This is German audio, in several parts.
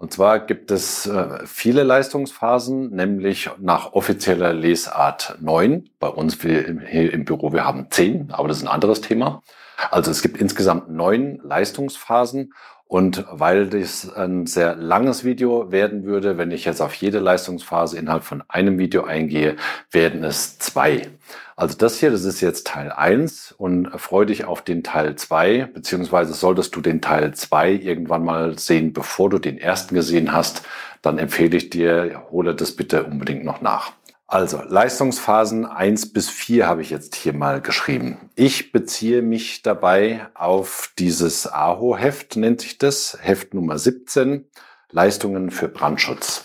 Und zwar gibt es äh, viele Leistungsphasen, nämlich nach offizieller Lesart neun. Bei uns hier im Büro, wir haben zehn, aber das ist ein anderes Thema. Also es gibt insgesamt neun Leistungsphasen. Und weil das ein sehr langes Video werden würde, wenn ich jetzt auf jede Leistungsphase innerhalb von einem Video eingehe, werden es zwei. Also das hier, das ist jetzt Teil eins und freu dich auf den Teil zwei beziehungsweise solltest du den Teil zwei irgendwann mal sehen, bevor du den ersten gesehen hast, dann empfehle ich dir, hole das bitte unbedingt noch nach. Also Leistungsphasen eins bis vier habe ich jetzt hier mal geschrieben. Ich beziehe mich dabei auf dieses AHO-Heft, nennt sich das, Heft Nummer 17, Leistungen für Brandschutz.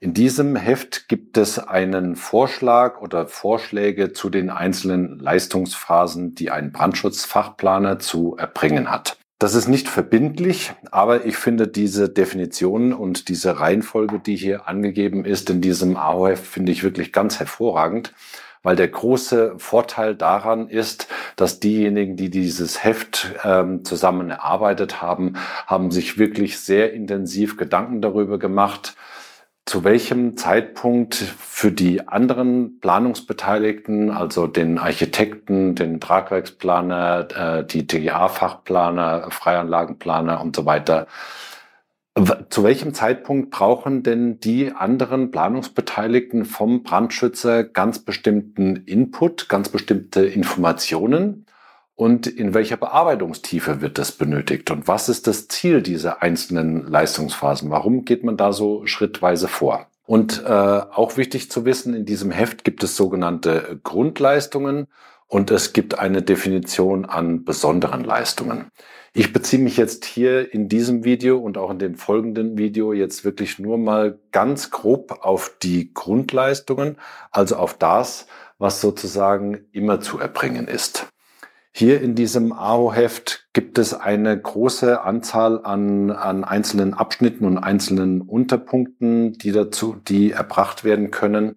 In diesem Heft gibt es einen Vorschlag oder Vorschläge zu den einzelnen Leistungsphasen, die ein Brandschutzfachplaner zu erbringen hat. Das ist nicht verbindlich, aber ich finde diese Definition und diese Reihenfolge, die hier angegeben ist in diesem AOF, finde ich wirklich ganz hervorragend, weil der große Vorteil daran ist, dass diejenigen, die dieses Heft ähm, zusammen erarbeitet haben, haben sich wirklich sehr intensiv Gedanken darüber gemacht, zu welchem Zeitpunkt für die anderen Planungsbeteiligten, also den Architekten, den Tragwerksplaner, äh, die TGA-Fachplaner, Freianlagenplaner und so weiter, zu welchem Zeitpunkt brauchen denn die anderen Planungsbeteiligten vom Brandschützer ganz bestimmten Input, ganz bestimmte Informationen? Und in welcher Bearbeitungstiefe wird das benötigt und was ist das Ziel dieser einzelnen Leistungsphasen? Warum geht man da so schrittweise vor? Und äh, auch wichtig zu wissen, in diesem Heft gibt es sogenannte Grundleistungen und es gibt eine Definition an besonderen Leistungen. Ich beziehe mich jetzt hier in diesem Video und auch in dem folgenden Video jetzt wirklich nur mal ganz grob auf die Grundleistungen, also auf das, was sozusagen immer zu erbringen ist. Hier in diesem AO-Heft gibt es eine große Anzahl an, an einzelnen Abschnitten und einzelnen Unterpunkten, die dazu, die erbracht werden können.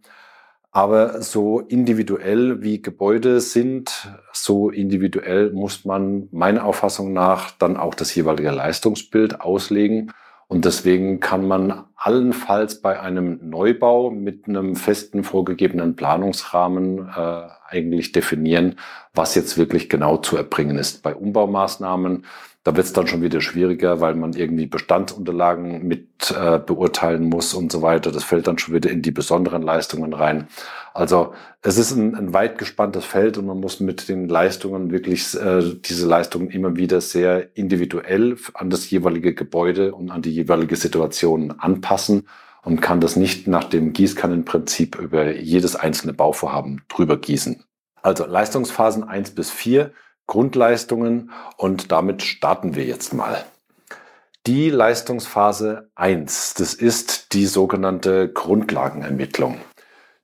Aber so individuell wie Gebäude sind, so individuell muss man meiner Auffassung nach dann auch das jeweilige Leistungsbild auslegen. Und deswegen kann man allenfalls bei einem Neubau mit einem festen vorgegebenen Planungsrahmen äh, eigentlich definieren, was jetzt wirklich genau zu erbringen ist. Bei Umbaumaßnahmen, da wird es dann schon wieder schwieriger, weil man irgendwie Bestandsunterlagen mit äh, beurteilen muss und so weiter. Das fällt dann schon wieder in die besonderen Leistungen rein. Also es ist ein, ein weit gespanntes Feld und man muss mit den Leistungen wirklich äh, diese Leistungen immer wieder sehr individuell an das jeweilige Gebäude und an die jeweilige Situation anpassen und kann das nicht nach dem Gießkannenprinzip über jedes einzelne Bauvorhaben drüber gießen. Also Leistungsphasen eins bis vier Grundleistungen und damit starten wir jetzt mal. Die Leistungsphase eins, das ist die sogenannte Grundlagenermittlung.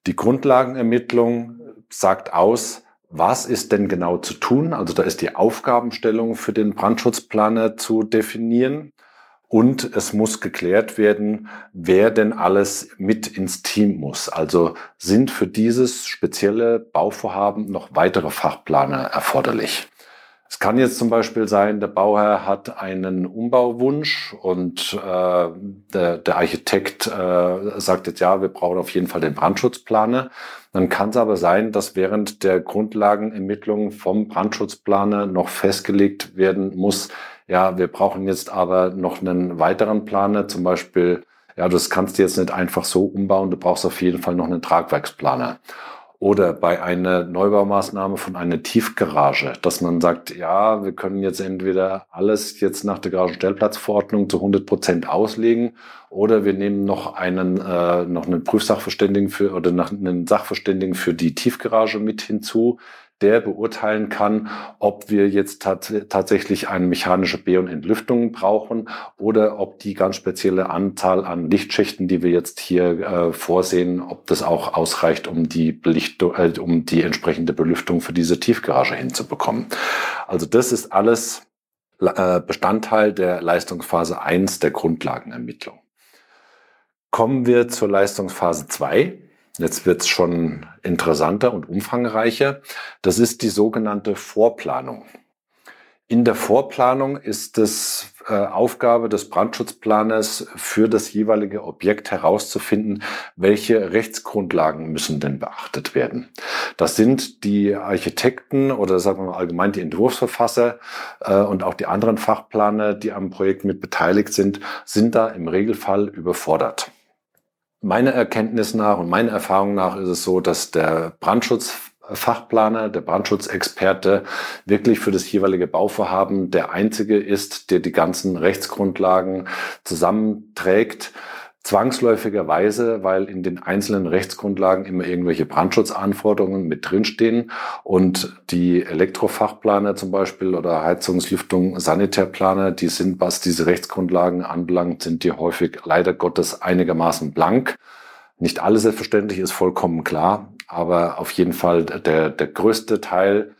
Die Grundlagenermittlung sagt aus, was ist denn genau zu tun? Also da ist die Aufgabenstellung für den Brandschutzplaner zu definieren. Und es muss geklärt werden, wer denn alles mit ins Team muss. Also sind für dieses spezielle Bauvorhaben noch weitere Fachplaner erforderlich. Es kann jetzt zum Beispiel sein, der Bauherr hat einen Umbauwunsch und äh, der, der Architekt äh, sagt jetzt, ja, wir brauchen auf jeden Fall den Brandschutzplaner. Dann kann es aber sein, dass während der Grundlagenermittlung vom Brandschutzplaner noch festgelegt werden muss, ja, wir brauchen jetzt aber noch einen weiteren Planer, zum Beispiel, ja, das kannst du jetzt nicht einfach so umbauen, du brauchst auf jeden Fall noch einen Tragwerksplaner. Oder bei einer Neubaumaßnahme von einer Tiefgarage, dass man sagt, ja, wir können jetzt entweder alles jetzt nach der Garagenstellplatzverordnung zu 100 Prozent auslegen oder wir nehmen noch einen, äh, noch einen Prüfsachverständigen für oder noch einen Sachverständigen für die Tiefgarage mit hinzu, der beurteilen kann, ob wir jetzt tat tatsächlich eine mechanische Be- und Entlüftung brauchen oder ob die ganz spezielle Anzahl an Lichtschichten, die wir jetzt hier äh, vorsehen, ob das auch ausreicht, um die Belichtung, äh, um die entsprechende Belüftung für diese Tiefgarage hinzubekommen. Also das ist alles äh, Bestandteil der Leistungsphase 1 der Grundlagenermittlung. Kommen wir zur Leistungsphase 2. Jetzt wird es schon interessanter und umfangreicher. Das ist die sogenannte Vorplanung. In der Vorplanung ist es äh, Aufgabe des Brandschutzplaners für das jeweilige Objekt herauszufinden, welche Rechtsgrundlagen müssen denn beachtet werden. Das sind die Architekten oder sagen wir mal allgemein die Entwurfsverfasser äh, und auch die anderen Fachplaner, die am Projekt mit beteiligt sind, sind da im Regelfall überfordert. Meiner Erkenntnis nach und meiner Erfahrung nach ist es so, dass der Brandschutzfachplaner, der Brandschutzexperte wirklich für das jeweilige Bauvorhaben der einzige ist, der die ganzen Rechtsgrundlagen zusammenträgt zwangsläufigerweise, weil in den einzelnen Rechtsgrundlagen immer irgendwelche Brandschutzanforderungen mit drinstehen und die Elektrofachplaner zum Beispiel oder Heizungslüftung, Sanitärplaner, die sind, was diese Rechtsgrundlagen anbelangt, sind die häufig leider Gottes einigermaßen blank. Nicht alles selbstverständlich ist vollkommen klar, aber auf jeden Fall der, der größte Teil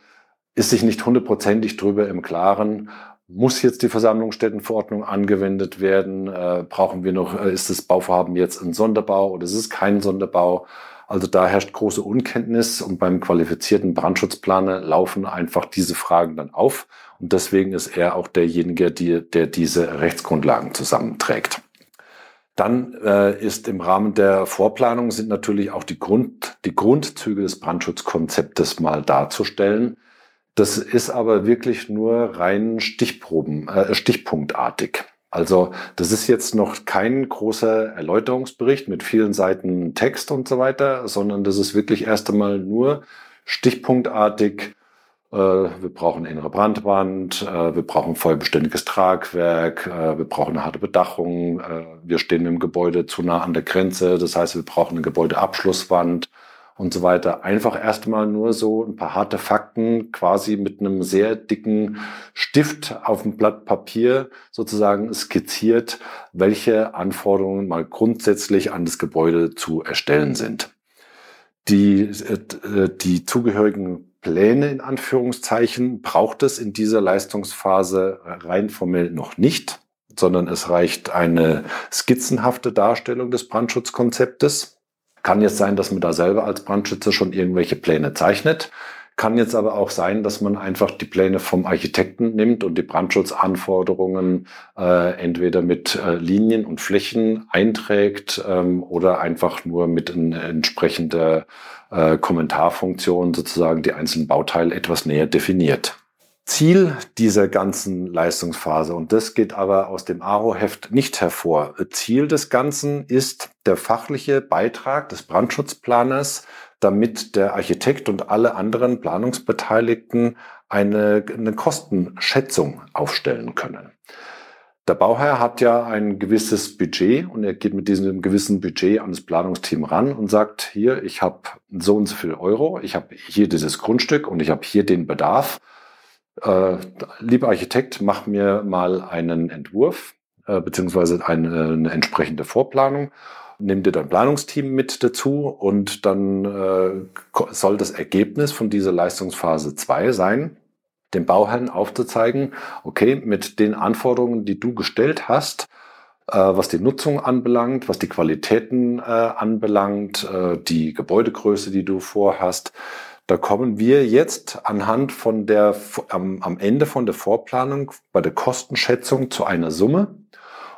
ist sich nicht hundertprozentig drüber im Klaren, muss jetzt die Versammlungsstättenverordnung angewendet werden? Äh, brauchen wir noch, äh, ist das Bauvorhaben jetzt ein Sonderbau oder ist es kein Sonderbau? Also da herrscht große Unkenntnis und beim qualifizierten Brandschutzplaner laufen einfach diese Fragen dann auf. Und deswegen ist er auch derjenige, die, der diese Rechtsgrundlagen zusammenträgt. Dann äh, ist im Rahmen der Vorplanung sind natürlich auch die, Grund, die Grundzüge des Brandschutzkonzeptes mal darzustellen. Das ist aber wirklich nur rein Stichproben, äh, stichpunktartig. Also das ist jetzt noch kein großer Erläuterungsbericht mit vielen Seiten Text und so weiter, sondern das ist wirklich erst einmal nur stichpunktartig. Äh, wir brauchen innere Brandwand, äh, wir brauchen vollbeständiges Tragwerk, äh, wir brauchen eine harte Bedachung, wir stehen im Gebäude zu nah an der Grenze, das heißt, wir brauchen eine Gebäudeabschlusswand, und so weiter. Einfach erstmal nur so ein paar harte Fakten quasi mit einem sehr dicken Stift auf dem Blatt Papier sozusagen skizziert, welche Anforderungen mal grundsätzlich an das Gebäude zu erstellen sind. Die, äh, die zugehörigen Pläne in Anführungszeichen braucht es in dieser Leistungsphase rein formell noch nicht, sondern es reicht eine skizzenhafte Darstellung des Brandschutzkonzeptes kann jetzt sein, dass man da selber als Brandschützer schon irgendwelche Pläne zeichnet. Kann jetzt aber auch sein, dass man einfach die Pläne vom Architekten nimmt und die Brandschutzanforderungen äh, entweder mit äh, Linien und Flächen einträgt ähm, oder einfach nur mit entsprechender äh, Kommentarfunktion sozusagen die einzelnen Bauteile etwas näher definiert. Ziel dieser ganzen Leistungsphase, und das geht aber aus dem ARO-Heft nicht hervor, Ziel des Ganzen ist der fachliche Beitrag des Brandschutzplaners, damit der Architekt und alle anderen Planungsbeteiligten eine, eine Kostenschätzung aufstellen können. Der Bauherr hat ja ein gewisses Budget und er geht mit diesem gewissen Budget an das Planungsteam ran und sagt, hier, ich habe so und so viel Euro, ich habe hier dieses Grundstück und ich habe hier den Bedarf äh, lieber Architekt, mach mir mal einen Entwurf äh, beziehungsweise eine, eine entsprechende Vorplanung. Nimm dir dein Planungsteam mit dazu und dann äh, soll das Ergebnis von dieser Leistungsphase 2 sein, dem Bauherrn aufzuzeigen, okay, mit den Anforderungen, die du gestellt hast, äh, was die Nutzung anbelangt, was die Qualitäten äh, anbelangt, äh, die Gebäudegröße, die du vorhast, da kommen wir jetzt anhand von der, am, am Ende von der Vorplanung bei der Kostenschätzung zu einer Summe.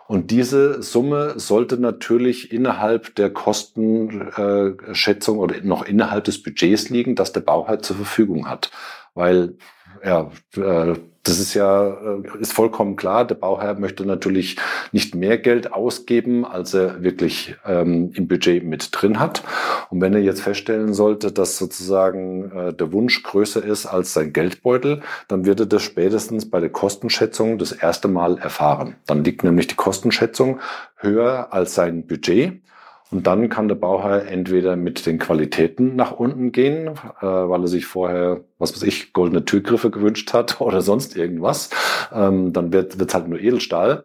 Und diese Summe sollte natürlich innerhalb der Kostenschätzung oder noch innerhalb des Budgets liegen, das der Bauherr zur Verfügung hat. Weil ja, äh, das ist ja äh, ist vollkommen klar. Der Bauherr möchte natürlich nicht mehr Geld ausgeben, als er wirklich ähm, im Budget mit drin hat. Und wenn er jetzt feststellen sollte, dass sozusagen äh, der Wunsch größer ist als sein Geldbeutel, dann wird er das spätestens bei der Kostenschätzung das erste Mal erfahren. Dann liegt nämlich die Kostenschätzung höher als sein Budget. Und dann kann der Bauherr entweder mit den Qualitäten nach unten gehen, äh, weil er sich vorher, was weiß ich, goldene Türgriffe gewünscht hat oder sonst irgendwas. Ähm, dann wird es halt nur Edelstahl.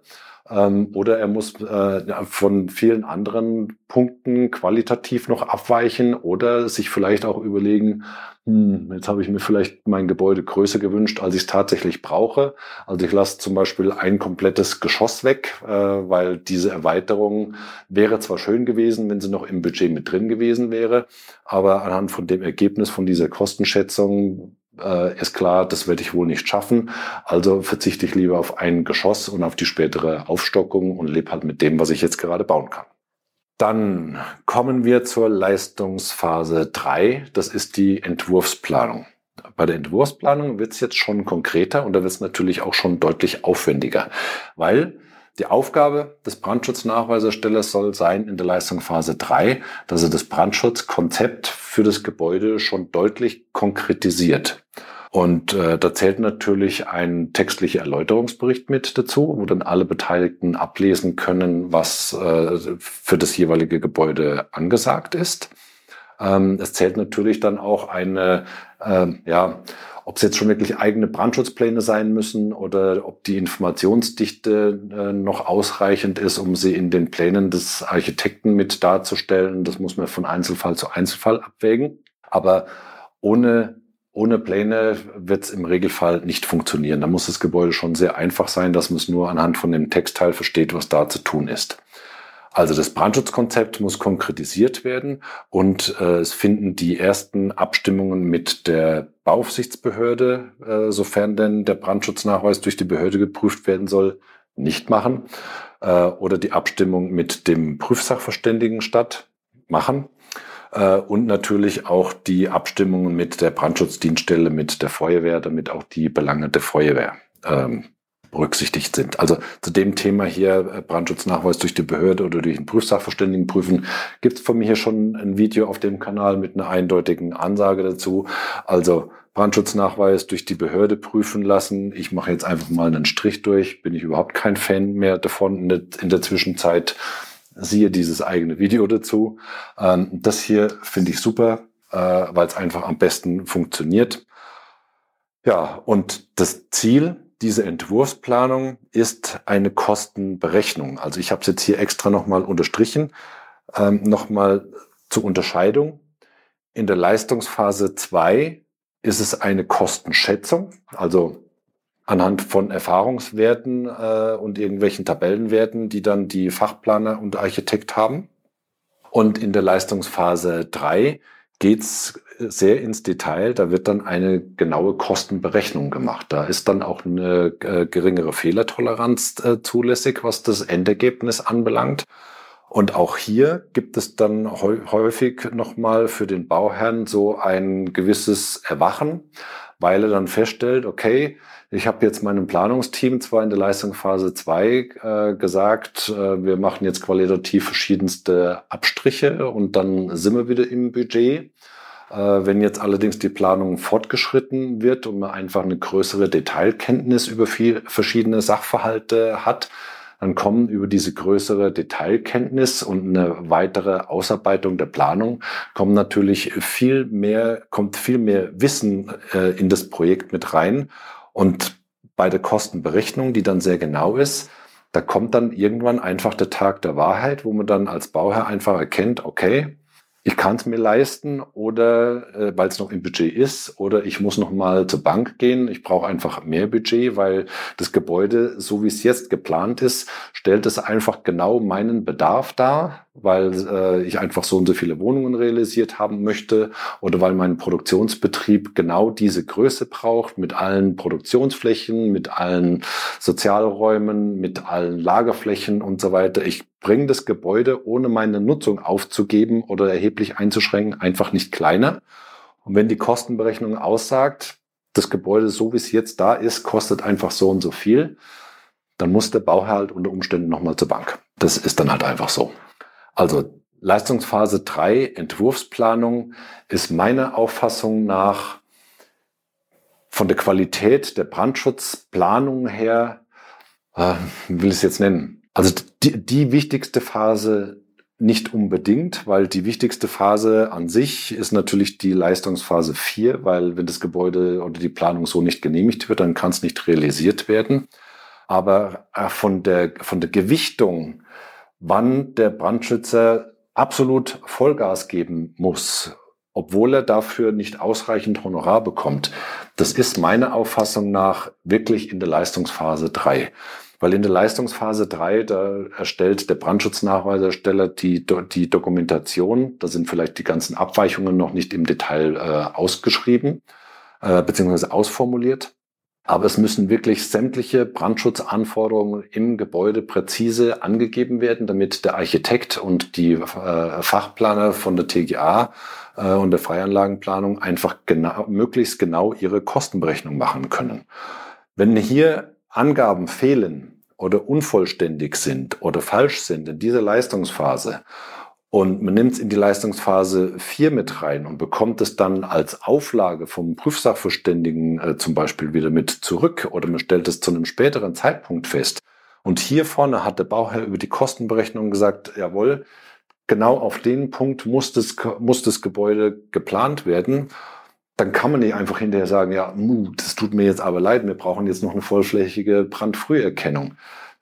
Ähm, oder er muss äh, von vielen anderen Punkten qualitativ noch abweichen oder sich vielleicht auch überlegen, hm, jetzt habe ich mir vielleicht mein Gebäude größer gewünscht, als ich es tatsächlich brauche. Also ich lasse zum Beispiel ein komplettes Geschoss weg, äh, weil diese Erweiterung wäre zwar schön gewesen, wenn sie noch im Budget mit drin gewesen wäre, aber anhand von dem Ergebnis von dieser Kostenschätzung äh, ist klar, das werde ich wohl nicht schaffen. Also verzichte ich lieber auf ein Geschoss und auf die spätere Aufstockung und lebe halt mit dem, was ich jetzt gerade bauen kann. Dann kommen wir zur Leistungsphase 3. Das ist die Entwurfsplanung. Bei der Entwurfsplanung wird es jetzt schon konkreter und da wird es natürlich auch schon deutlich aufwendiger, weil die Aufgabe des Brandschutznachweiserstellers soll sein in der Leistungsphase 3, dass er das Brandschutzkonzept für das Gebäude schon deutlich konkretisiert. Und äh, da zählt natürlich ein textlicher Erläuterungsbericht mit dazu, wo dann alle Beteiligten ablesen können, was äh, für das jeweilige Gebäude angesagt ist. Ähm, es zählt natürlich dann auch eine äh, ja, ob es jetzt schon wirklich eigene Brandschutzpläne sein müssen oder ob die Informationsdichte äh, noch ausreichend ist, um sie in den Plänen des Architekten mit darzustellen. Das muss man von Einzelfall zu Einzelfall abwägen. Aber ohne ohne Pläne wird es im Regelfall nicht funktionieren. Da muss das Gebäude schon sehr einfach sein, dass man es nur anhand von dem Textteil versteht, was da zu tun ist. Also das Brandschutzkonzept muss konkretisiert werden und äh, es finden die ersten Abstimmungen mit der Bauaufsichtsbehörde, äh, sofern denn der Brandschutznachweis durch die Behörde geprüft werden soll, nicht machen. Äh, oder die Abstimmung mit dem Prüfsachverständigen statt machen. Äh, und natürlich auch die Abstimmungen mit der Brandschutzdienststelle, mit der Feuerwehr, damit auch die Belange der Feuerwehr ähm, berücksichtigt sind. Also zu dem Thema hier äh, Brandschutznachweis durch die Behörde oder durch einen Prüfsachverständigen prüfen, gibt es von mir hier schon ein Video auf dem Kanal mit einer eindeutigen Ansage dazu. Also Brandschutznachweis durch die Behörde prüfen lassen. Ich mache jetzt einfach mal einen Strich durch. Bin ich überhaupt kein Fan mehr davon in der, in der Zwischenzeit. Siehe dieses eigene Video dazu. Ähm, das hier finde ich super, äh, weil es einfach am besten funktioniert. Ja, und das Ziel diese Entwurfsplanung ist eine Kostenberechnung. Also ich habe es jetzt hier extra nochmal unterstrichen. Ähm, nochmal zur Unterscheidung. In der Leistungsphase 2 ist es eine Kostenschätzung, also anhand von Erfahrungswerten äh, und irgendwelchen Tabellenwerten, die dann die Fachplaner und Architekt haben. Und in der Leistungsphase 3 geht's sehr ins Detail. Da wird dann eine genaue Kostenberechnung gemacht. Da ist dann auch eine äh, geringere Fehlertoleranz äh, zulässig, was das Endergebnis anbelangt. Und auch hier gibt es dann häufig nochmal für den Bauherrn so ein gewisses Erwachen, weil er dann feststellt, okay, ich habe jetzt meinem Planungsteam zwar in der Leistungsphase 2 äh, gesagt, äh, wir machen jetzt qualitativ verschiedenste Abstriche und dann sind wir wieder im Budget. Äh, wenn jetzt allerdings die Planung fortgeschritten wird und man einfach eine größere Detailkenntnis über viel, verschiedene Sachverhalte hat, dann kommen über diese größere Detailkenntnis und eine weitere Ausarbeitung der Planung kommen natürlich viel mehr, kommt viel mehr Wissen äh, in das Projekt mit rein. Und bei der Kostenberechnung, die dann sehr genau ist, da kommt dann irgendwann einfach der Tag der Wahrheit, wo man dann als Bauherr einfach erkennt, okay, ich kann es mir leisten oder äh, weil es noch im Budget ist oder ich muss noch mal zur Bank gehen. Ich brauche einfach mehr Budget, weil das Gebäude, so wie es jetzt geplant ist, stellt es einfach genau meinen Bedarf dar, weil äh, ich einfach so und so viele Wohnungen realisiert haben möchte oder weil mein Produktionsbetrieb genau diese Größe braucht mit allen Produktionsflächen, mit allen Sozialräumen, mit allen Lagerflächen und so weiter. Ich bringe das Gebäude, ohne meine Nutzung aufzugeben oder erheblich einzuschränken, einfach nicht kleiner. Und wenn die Kostenberechnung aussagt, das Gebäude, so wie es jetzt da ist, kostet einfach so und so viel, dann muss der Bauherr halt unter Umständen nochmal zur Bank. Das ist dann halt einfach so. Also Leistungsphase 3, Entwurfsplanung, ist meiner Auffassung nach von der Qualität der Brandschutzplanung her, äh, will ich es jetzt nennen, also die, die wichtigste Phase nicht unbedingt, weil die wichtigste Phase an sich ist natürlich die Leistungsphase 4, weil wenn das Gebäude oder die Planung so nicht genehmigt wird, dann kann es nicht realisiert werden. Aber äh, von der, von der Gewichtung, wann der Brandschützer absolut Vollgas geben muss, obwohl er dafür nicht ausreichend Honorar bekommt, das ist meiner Auffassung nach wirklich in der Leistungsphase 3. Weil in der Leistungsphase 3, da erstellt der Brandschutznachweisersteller die, die Dokumentation. Da sind vielleicht die ganzen Abweichungen noch nicht im Detail äh, ausgeschrieben äh, bzw. ausformuliert. Aber es müssen wirklich sämtliche Brandschutzanforderungen im Gebäude präzise angegeben werden, damit der Architekt und die äh, Fachplaner von der TGA äh, und der Freianlagenplanung einfach genau, möglichst genau ihre Kostenberechnung machen können. Wenn hier Angaben fehlen oder unvollständig sind oder falsch sind in dieser Leistungsphase und man nimmt es in die Leistungsphase 4 mit rein und bekommt es dann als Auflage vom Prüfsachverständigen äh, zum Beispiel wieder mit zurück oder man stellt es zu einem späteren Zeitpunkt fest. Und hier vorne hat der Bauherr über die Kostenberechnung gesagt, jawohl, genau auf den Punkt muss das, muss das Gebäude geplant werden dann kann man nicht einfach hinterher sagen, ja, das tut mir jetzt aber leid, wir brauchen jetzt noch eine vollflächige Brandfrüherkennung.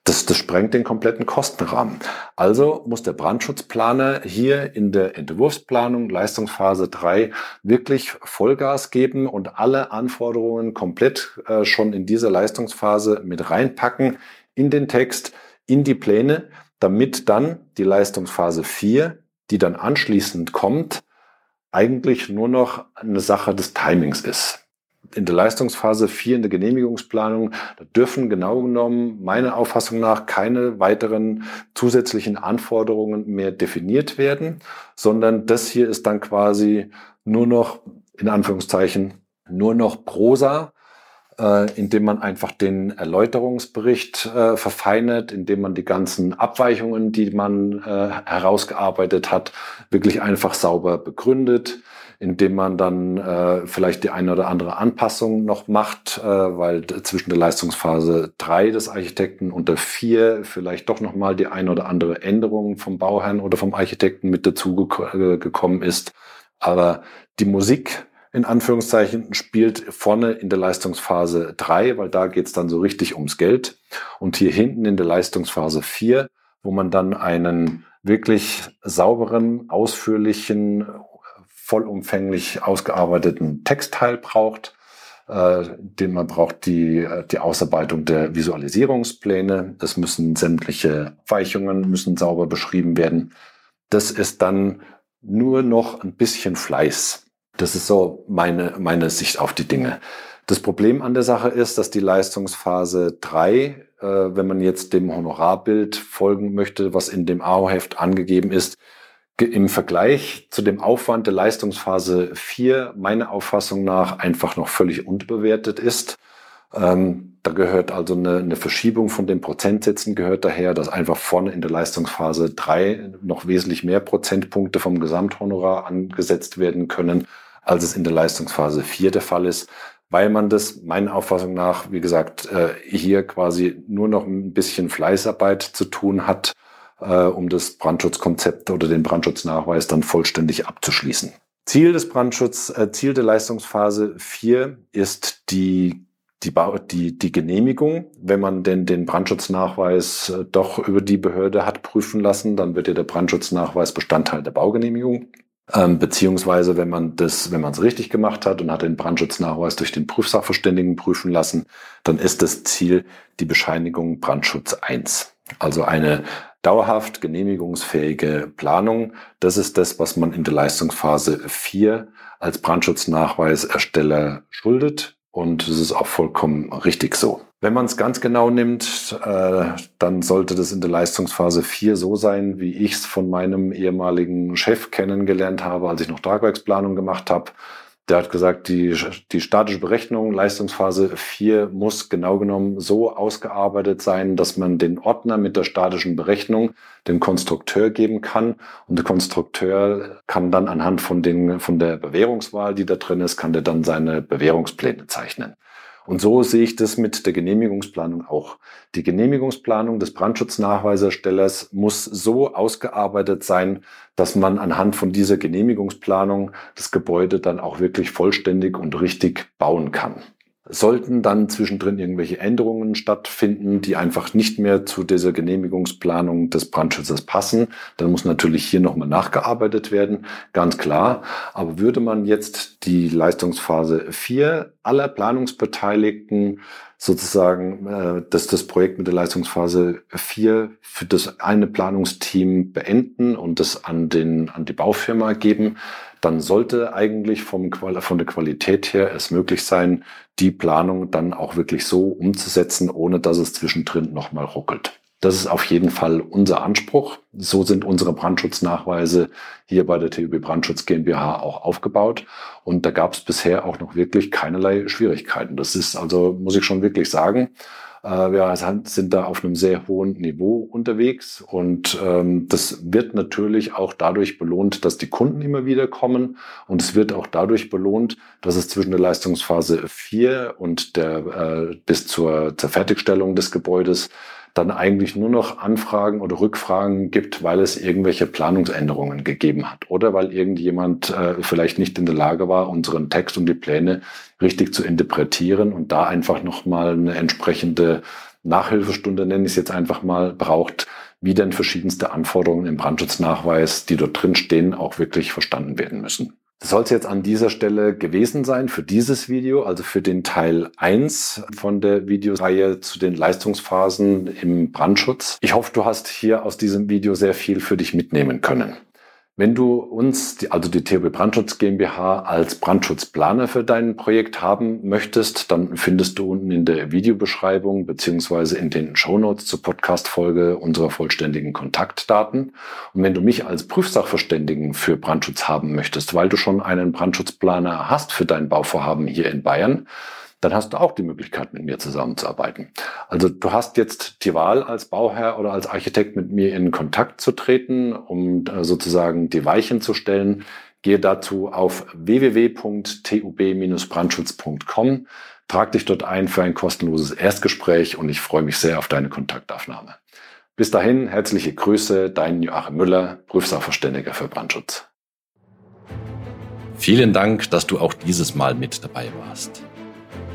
Das, das sprengt den kompletten Kostenrahmen. Also muss der Brandschutzplaner hier in der Entwurfsplanung Leistungsphase 3 wirklich Vollgas geben und alle Anforderungen komplett äh, schon in dieser Leistungsphase mit reinpacken in den Text, in die Pläne, damit dann die Leistungsphase 4, die dann anschließend kommt, eigentlich nur noch eine Sache des Timings ist. In der Leistungsphase 4 in der Genehmigungsplanung, da dürfen genau genommen meiner Auffassung nach keine weiteren zusätzlichen Anforderungen mehr definiert werden, sondern das hier ist dann quasi nur noch, in Anführungszeichen, nur noch Prosa, äh, indem man einfach den Erläuterungsbericht äh, verfeinert, indem man die ganzen Abweichungen, die man äh, herausgearbeitet hat, wirklich einfach sauber begründet, indem man dann äh, vielleicht die eine oder andere Anpassung noch macht, äh, weil zwischen der Leistungsphase drei des Architekten und der vier vielleicht doch nochmal die eine oder andere Änderung vom Bauherrn oder vom Architekten mit dazu gekommen ist. Aber die Musik in Anführungszeichen, spielt vorne in der Leistungsphase 3, weil da geht's dann so richtig ums Geld. Und hier hinten in der Leistungsphase 4, wo man dann einen wirklich sauberen, ausführlichen, vollumfänglich ausgearbeiteten Textteil braucht, äh, den man braucht die, die Ausarbeitung der Visualisierungspläne. Es müssen sämtliche Weichungen müssen sauber beschrieben werden. Das ist dann nur noch ein bisschen Fleiß. Das ist so meine, meine Sicht auf die Dinge. Das Problem an der Sache ist, dass die Leistungsphase 3, äh, wenn man jetzt dem Honorarbild folgen möchte, was in dem AO-Heft angegeben ist, im Vergleich zu dem Aufwand der Leistungsphase 4 meiner Auffassung nach einfach noch völlig unterbewertet ist. Ähm, da gehört also eine, eine Verschiebung von den Prozentsätzen gehört daher, dass einfach vorne in der Leistungsphase 3 noch wesentlich mehr Prozentpunkte vom Gesamthonorar angesetzt werden können als es in der Leistungsphase 4 der Fall ist, weil man das meiner Auffassung nach, wie gesagt, äh, hier quasi nur noch ein bisschen Fleißarbeit zu tun hat, äh, um das Brandschutzkonzept oder den Brandschutznachweis dann vollständig abzuschließen. Ziel des Brandschutz, äh, Ziel der Leistungsphase 4 ist die die, die, die Genehmigung, wenn man denn den Brandschutznachweis doch über die Behörde hat prüfen lassen, dann wird ja der Brandschutznachweis Bestandteil der Baugenehmigung. Ähm, beziehungsweise, wenn man das, wenn man es richtig gemacht hat und hat den Brandschutznachweis durch den Prüfsachverständigen prüfen lassen, dann ist das Ziel die Bescheinigung Brandschutz 1. Also eine dauerhaft genehmigungsfähige Planung. Das ist das, was man in der Leistungsphase 4 als Brandschutznachweisersteller schuldet. Und das ist auch vollkommen richtig so. Wenn man es ganz genau nimmt, äh, dann sollte das in der Leistungsphase 4 so sein, wie ich es von meinem ehemaligen Chef kennengelernt habe, als ich noch Tragwerksplanung gemacht habe. Der hat gesagt, die, die statische Berechnung, Leistungsphase 4, muss genau genommen so ausgearbeitet sein, dass man den Ordner mit der statischen Berechnung dem Konstrukteur geben kann. Und der Konstrukteur kann dann anhand von, den, von der Bewährungswahl, die da drin ist, kann der dann seine Bewährungspläne zeichnen. Und so sehe ich das mit der Genehmigungsplanung auch. Die Genehmigungsplanung des Brandschutznachweiserstellers muss so ausgearbeitet sein, dass man anhand von dieser Genehmigungsplanung das Gebäude dann auch wirklich vollständig und richtig bauen kann. Sollten dann zwischendrin irgendwelche Änderungen stattfinden, die einfach nicht mehr zu dieser Genehmigungsplanung des Brandschutzes passen, dann muss natürlich hier nochmal nachgearbeitet werden, ganz klar. Aber würde man jetzt die Leistungsphase 4 aller Planungsbeteiligten sozusagen äh, dass das Projekt mit der Leistungsphase 4 für das eine Planungsteam beenden und das an, den, an die Baufirma geben, dann sollte eigentlich vom, von der Qualität her es möglich sein, die Planung dann auch wirklich so umzusetzen, ohne dass es zwischendrin nochmal ruckelt. Das ist auf jeden Fall unser Anspruch. So sind unsere Brandschutznachweise hier bei der TÜB Brandschutz GmbH auch aufgebaut. Und da gab es bisher auch noch wirklich keinerlei Schwierigkeiten. Das ist also, muss ich schon wirklich sagen, äh, wir sind da auf einem sehr hohen Niveau unterwegs und ähm, das wird natürlich auch dadurch belohnt, dass die Kunden immer wieder kommen und es wird auch dadurch belohnt, dass es zwischen der Leistungsphase 4 und der äh, bis zur, zur Fertigstellung des Gebäudes dann eigentlich nur noch Anfragen oder Rückfragen gibt, weil es irgendwelche Planungsänderungen gegeben hat oder weil irgendjemand äh, vielleicht nicht in der Lage war, unseren Text und die Pläne richtig zu interpretieren und da einfach nochmal eine entsprechende Nachhilfestunde, nenne ich es jetzt einfach mal, braucht, wie denn verschiedenste Anforderungen im Brandschutznachweis, die dort drin stehen, auch wirklich verstanden werden müssen. Das soll es jetzt an dieser Stelle gewesen sein für dieses Video, also für den Teil 1 von der Videoreihe zu den Leistungsphasen im Brandschutz. Ich hoffe, du hast hier aus diesem Video sehr viel für dich mitnehmen können. Wenn du uns, also die THB Brandschutz GmbH, als Brandschutzplaner für dein Projekt haben möchtest, dann findest du unten in der Videobeschreibung beziehungsweise in den Shownotes zur Podcast-Folge unsere vollständigen Kontaktdaten. Und wenn du mich als Prüfsachverständigen für Brandschutz haben möchtest, weil du schon einen Brandschutzplaner hast für dein Bauvorhaben hier in Bayern, dann hast du auch die Möglichkeit, mit mir zusammenzuarbeiten. Also du hast jetzt die Wahl als Bauherr oder als Architekt mit mir in Kontakt zu treten, um äh, sozusagen die Weichen zu stellen. Gehe dazu auf www.tub-brandschutz.com, trag dich dort ein für ein kostenloses Erstgespräch und ich freue mich sehr auf deine Kontaktaufnahme. Bis dahin, herzliche Grüße, dein Joachim Müller, Prüfsachverständiger für Brandschutz. Vielen Dank, dass du auch dieses Mal mit dabei warst.